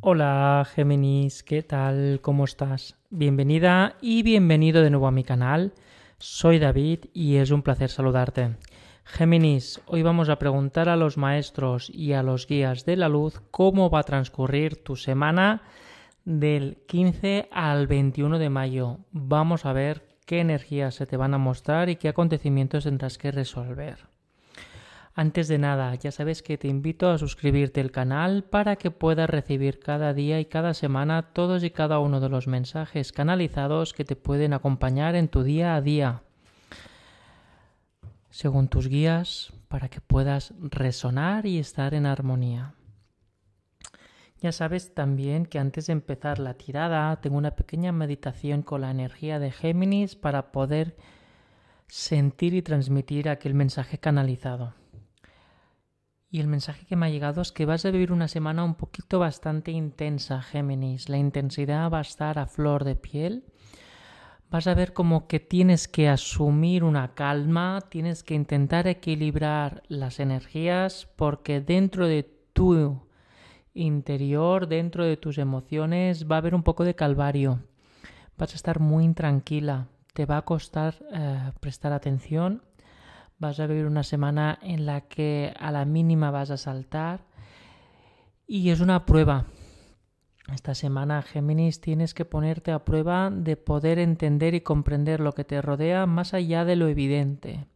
Hola Géminis, ¿qué tal? ¿Cómo estás? Bienvenida y bienvenido de nuevo a mi canal. Soy David y es un placer saludarte. Géminis, hoy vamos a preguntar a los maestros y a los guías de la luz cómo va a transcurrir tu semana del 15 al 21 de mayo. Vamos a ver qué energías se te van a mostrar y qué acontecimientos tendrás que resolver. Antes de nada, ya sabes que te invito a suscribirte al canal para que puedas recibir cada día y cada semana todos y cada uno de los mensajes canalizados que te pueden acompañar en tu día a día. Según tus guías, para que puedas resonar y estar en armonía. Ya sabes también que antes de empezar la tirada tengo una pequeña meditación con la energía de Géminis para poder sentir y transmitir aquel mensaje canalizado. Y el mensaje que me ha llegado es que vas a vivir una semana un poquito bastante intensa, Géminis. La intensidad va a estar a flor de piel. Vas a ver como que tienes que asumir una calma, tienes que intentar equilibrar las energías porque dentro de tu interior, dentro de tus emociones, va a haber un poco de calvario. Vas a estar muy intranquila, te va a costar eh, prestar atención vas a vivir una semana en la que a la mínima vas a saltar y es una prueba. Esta semana, Géminis, tienes que ponerte a prueba de poder entender y comprender lo que te rodea más allá de lo evidente.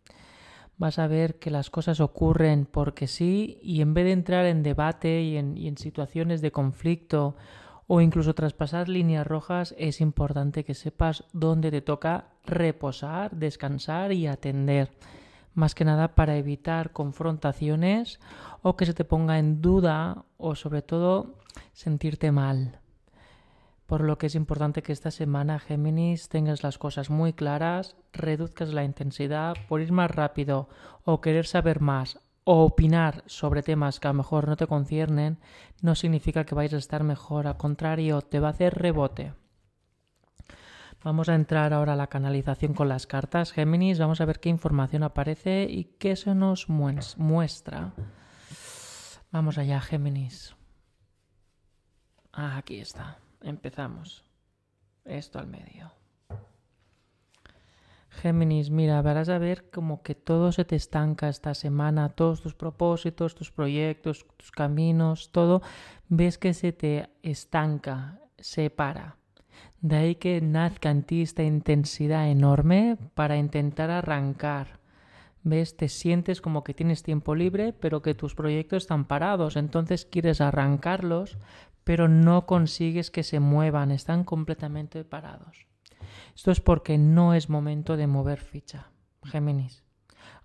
Vas a ver que las cosas ocurren porque sí y en vez de entrar en debate y en, situaciones de conflicto o incluso traspasar líneas rojas, es importante que sepas dónde te toca reposar, descansar y atender más que nada para evitar confrontaciones o que se te ponga en duda o sobre todo sentirte mal. Por lo que es importante que esta semana, Géminis, tengas las cosas muy claras, reduzcas la intensidad por ir más rápido o querer saber más o opinar sobre temas que a lo mejor no te conciernen, no significa que vayas a estar mejor, al contrario, te va a hacer rebote. Vamos a entrar ahora a la canalización con las cartas Géminis. Vamos a ver qué información aparece y qué se nos muestra. Vamos allá, Géminis. Ah, aquí está. Empezamos. Esto al medio. Géminis, mira, verás a ver como que todo se te estanca esta semana, todos tus propósitos, tus proyectos, tus caminos, todo, ves que se te estanca, se para. De ahí que nazca en ti esta intensidad enorme para intentar arrancar. ¿Ves? Te sientes como que tienes tiempo libre, pero que tus proyectos están parados. Entonces quieres arrancarlos, pero no consigues que se muevan, están completamente parados. Esto es porque no es momento de mover ficha, Géminis.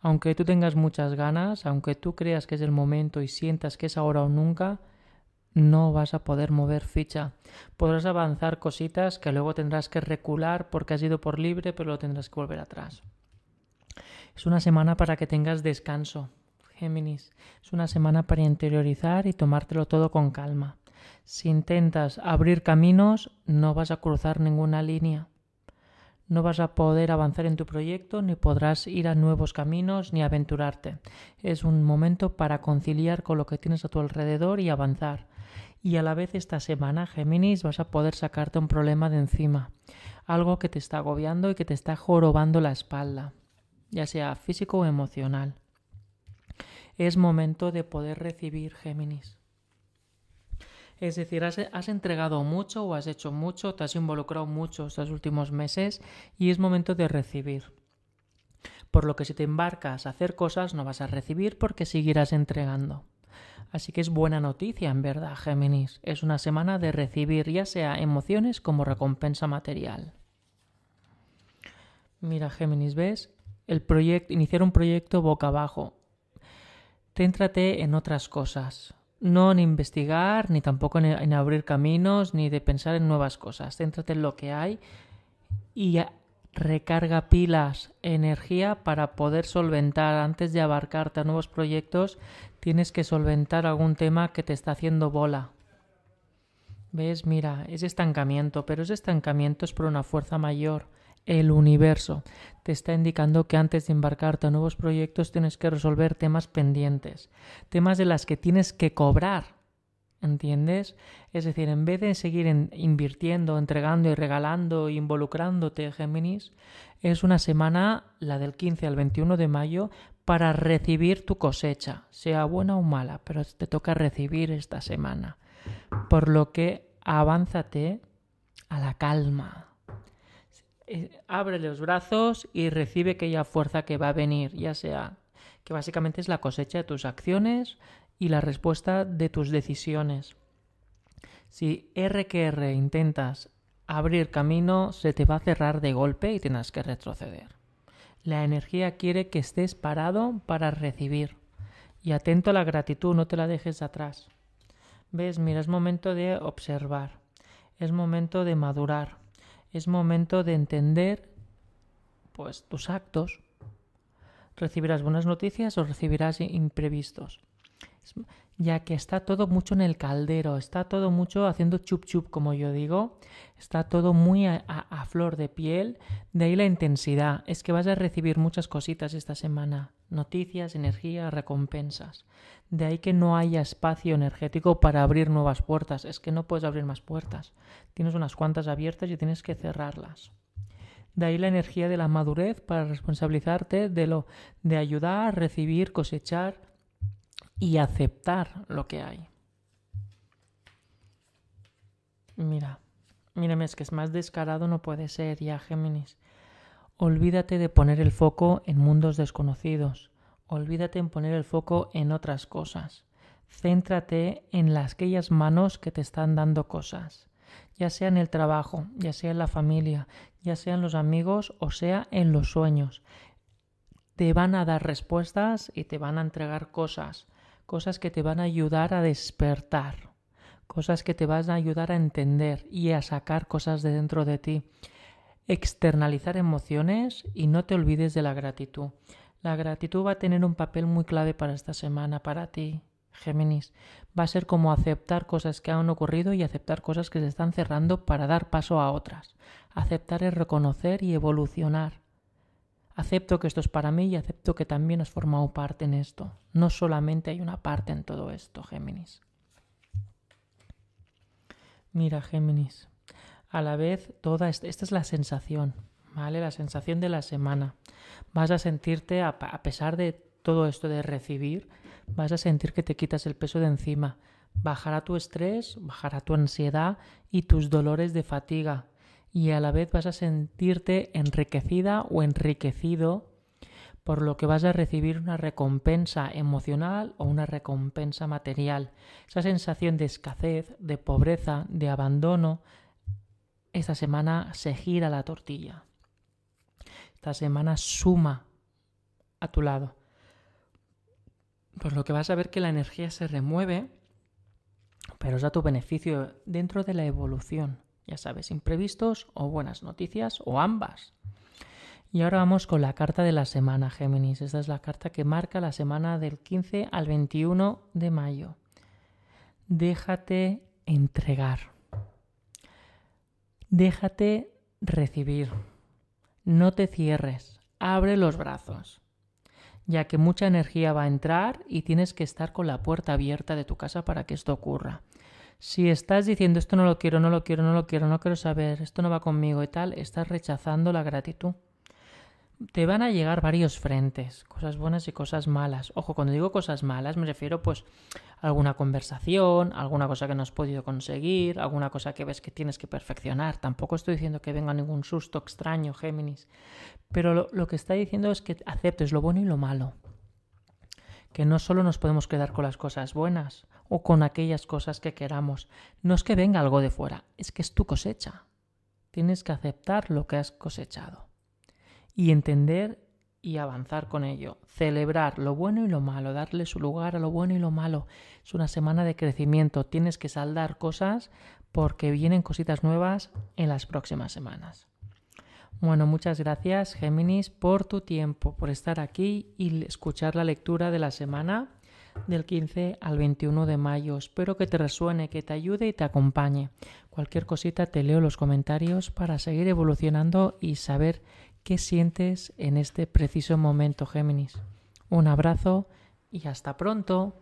Aunque tú tengas muchas ganas, aunque tú creas que es el momento y sientas que es ahora o nunca, no vas a poder mover ficha. Podrás avanzar cositas que luego tendrás que recular porque has ido por libre, pero lo tendrás que volver atrás. Es una semana para que tengas descanso, Géminis. Es una semana para interiorizar y tomártelo todo con calma. Si intentas abrir caminos, no vas a cruzar ninguna línea. No vas a poder avanzar en tu proyecto, ni podrás ir a nuevos caminos, ni aventurarte. Es un momento para conciliar con lo que tienes a tu alrededor y avanzar y a la vez esta semana, Géminis, vas a poder sacarte un problema de encima, algo que te está agobiando y que te está jorobando la espalda, ya sea físico o emocional. Es momento de poder recibir, Géminis. Es decir, has, has, entregado mucho o has hecho mucho, te has involucrado mucho estos últimos meses y es momento de recibir. Por lo que si te embarcas a hacer cosas no vas a recibir porque seguirás entregando. Así que es buena noticia, en verdad, Géminis. Es una semana de recibir ya sea emociones como recompensa material. Mira, Géminis, ¿ves? El proyecto, iniciar un proyecto boca abajo. Céntrate en otras cosas. No en investigar, ni tampoco en, en abrir caminos, ni de pensar en nuevas cosas. Céntrate en lo que hay y recarga pilas, energía para poder solventar antes de abarcarte a nuevos proyectos, tienes que solventar algún tema que te está haciendo bola. ¿Ves? Mira, es estancamiento, pero ese estancamiento es por una fuerza mayor. El universo te está indicando que antes de embarcarte a nuevos proyectos tienes que resolver temas pendientes, temas de las que tienes que cobrar. ¿Entiendes? Es decir, en vez de seguir invirtiendo, entregando y regalando, involucrándote, Géminis, es una semana, la del 15 al 21 de mayo, para recibir tu cosecha, sea buena o mala, pero te toca recibir esta semana. Por lo que avánzate a la calma. Eh, abre los brazos y recibe aquella fuerza que va a venir, ya sea que básicamente es la cosecha de tus acciones y la respuesta de tus decisiones. Si R que intentas abrir camino, se te va a cerrar de golpe y tienes que retroceder. La energía quiere que estés parado para recibir. Y atento a la gratitud, no te la dejes atrás. ¿Ves? Mira, es momento de observar. Es momento de madurar. Es momento de entender pues tus actos. Recibirás buenas noticias o recibirás imprevistos ya que está todo mucho en el caldero, está todo mucho haciendo chup chup, como yo digo, está todo muy a, flor de piel, de ahí la intensidad, es que vas a recibir muchas cositas esta semana, noticias, energía, recompensas, de ahí que no haya espacio energético para abrir nuevas puertas, es que no puedes abrir más puertas, tienes unas cuantas abiertas y tienes que cerrarlas. De ahí la energía de la madurez para responsabilizarte de lo de ayudar, recibir, cosechar, y aceptar lo que hay. Mira, mírame, es que es más descarado no puede ser ya, Géminis. Olvídate de poner el foco en mundos desconocidos. Olvídate en poner el foco en otras cosas. Céntrate en las aquellas manos que te están dando cosas, ya sea en el trabajo, ya sea en la familia, ya sea en los amigos o sea en los sueños. Te van a dar respuestas y te van a entregar cosas cosas que te van a ayudar a despertar, cosas que te van a ayudar a entender y a sacar cosas de dentro de ti. Externalizar emociones y no te olvides de la gratitud. La gratitud va a tener un papel muy clave para esta semana, para ti, Géminis. Va a ser como aceptar cosas que han ocurrido y aceptar cosas que se están cerrando para dar paso a otras. Aceptar es reconocer y evolucionar. Acepto que esto es para mí y acepto que también has formado parte en esto. No solamente hay una parte en todo esto, Géminis. Mira, Géminis, a la vez toda esta, esta es la sensación, ¿vale? La sensación de la semana. Vas a sentirte, a, a pesar de todo esto de recibir, vas a sentir que te quitas el peso de encima. Bajará tu estrés, bajará tu ansiedad y tus dolores de fatiga y a la vez vas a sentirte enriquecida o enriquecido por lo que vas a recibir una recompensa emocional o una recompensa material. Esa sensación de escasez, de pobreza, de abandono, esta semana se gira la tortilla. Esta semana suma a tu lado. Por lo que vas a ver que la energía se remueve, pero es a tu beneficio dentro de la evolución. Ya sabes, imprevistos o buenas noticias o ambas. Y ahora vamos con la carta de la semana, Géminis. Esta es la carta que marca la semana del 15 al 21 de mayo. Déjate entregar. Déjate recibir. No te cierres. Abre los brazos. Ya que mucha energía va a entrar y tienes que estar con la puerta abierta de tu casa para que esto ocurra. Si estás diciendo esto no lo quiero, no lo quiero, no lo quiero, no quiero saber, esto no va conmigo y tal, estás rechazando la gratitud. Te van a llegar varios frentes, cosas buenas y cosas malas. Ojo, cuando digo cosas malas me refiero pues a alguna conversación, alguna cosa que no has podido conseguir, alguna cosa que ves que tienes que perfeccionar. Tampoco estoy diciendo que venga ningún susto extraño, Géminis. Pero lo, lo que está diciendo es que aceptes lo bueno y lo malo. Que no solo nos podemos quedar con las cosas buenas, o con aquellas cosas que queramos. No es que venga algo de fuera, es que es tu cosecha. Tienes que aceptar lo que has cosechado y entender y avanzar con ello. Celebrar lo bueno y lo malo, darle su lugar a lo bueno y lo malo. Es una semana de crecimiento. Tienes que saldar cosas porque vienen cositas nuevas en las próximas semanas. Bueno, muchas gracias Géminis por tu tiempo, por estar aquí y escuchar la lectura de la semana del 15 al 21 de mayo. Espero que te resuene, que te ayude y te acompañe. Cualquier cosita te leo los comentarios para seguir evolucionando y saber qué sientes en este preciso momento, Géminis. Un abrazo y hasta pronto.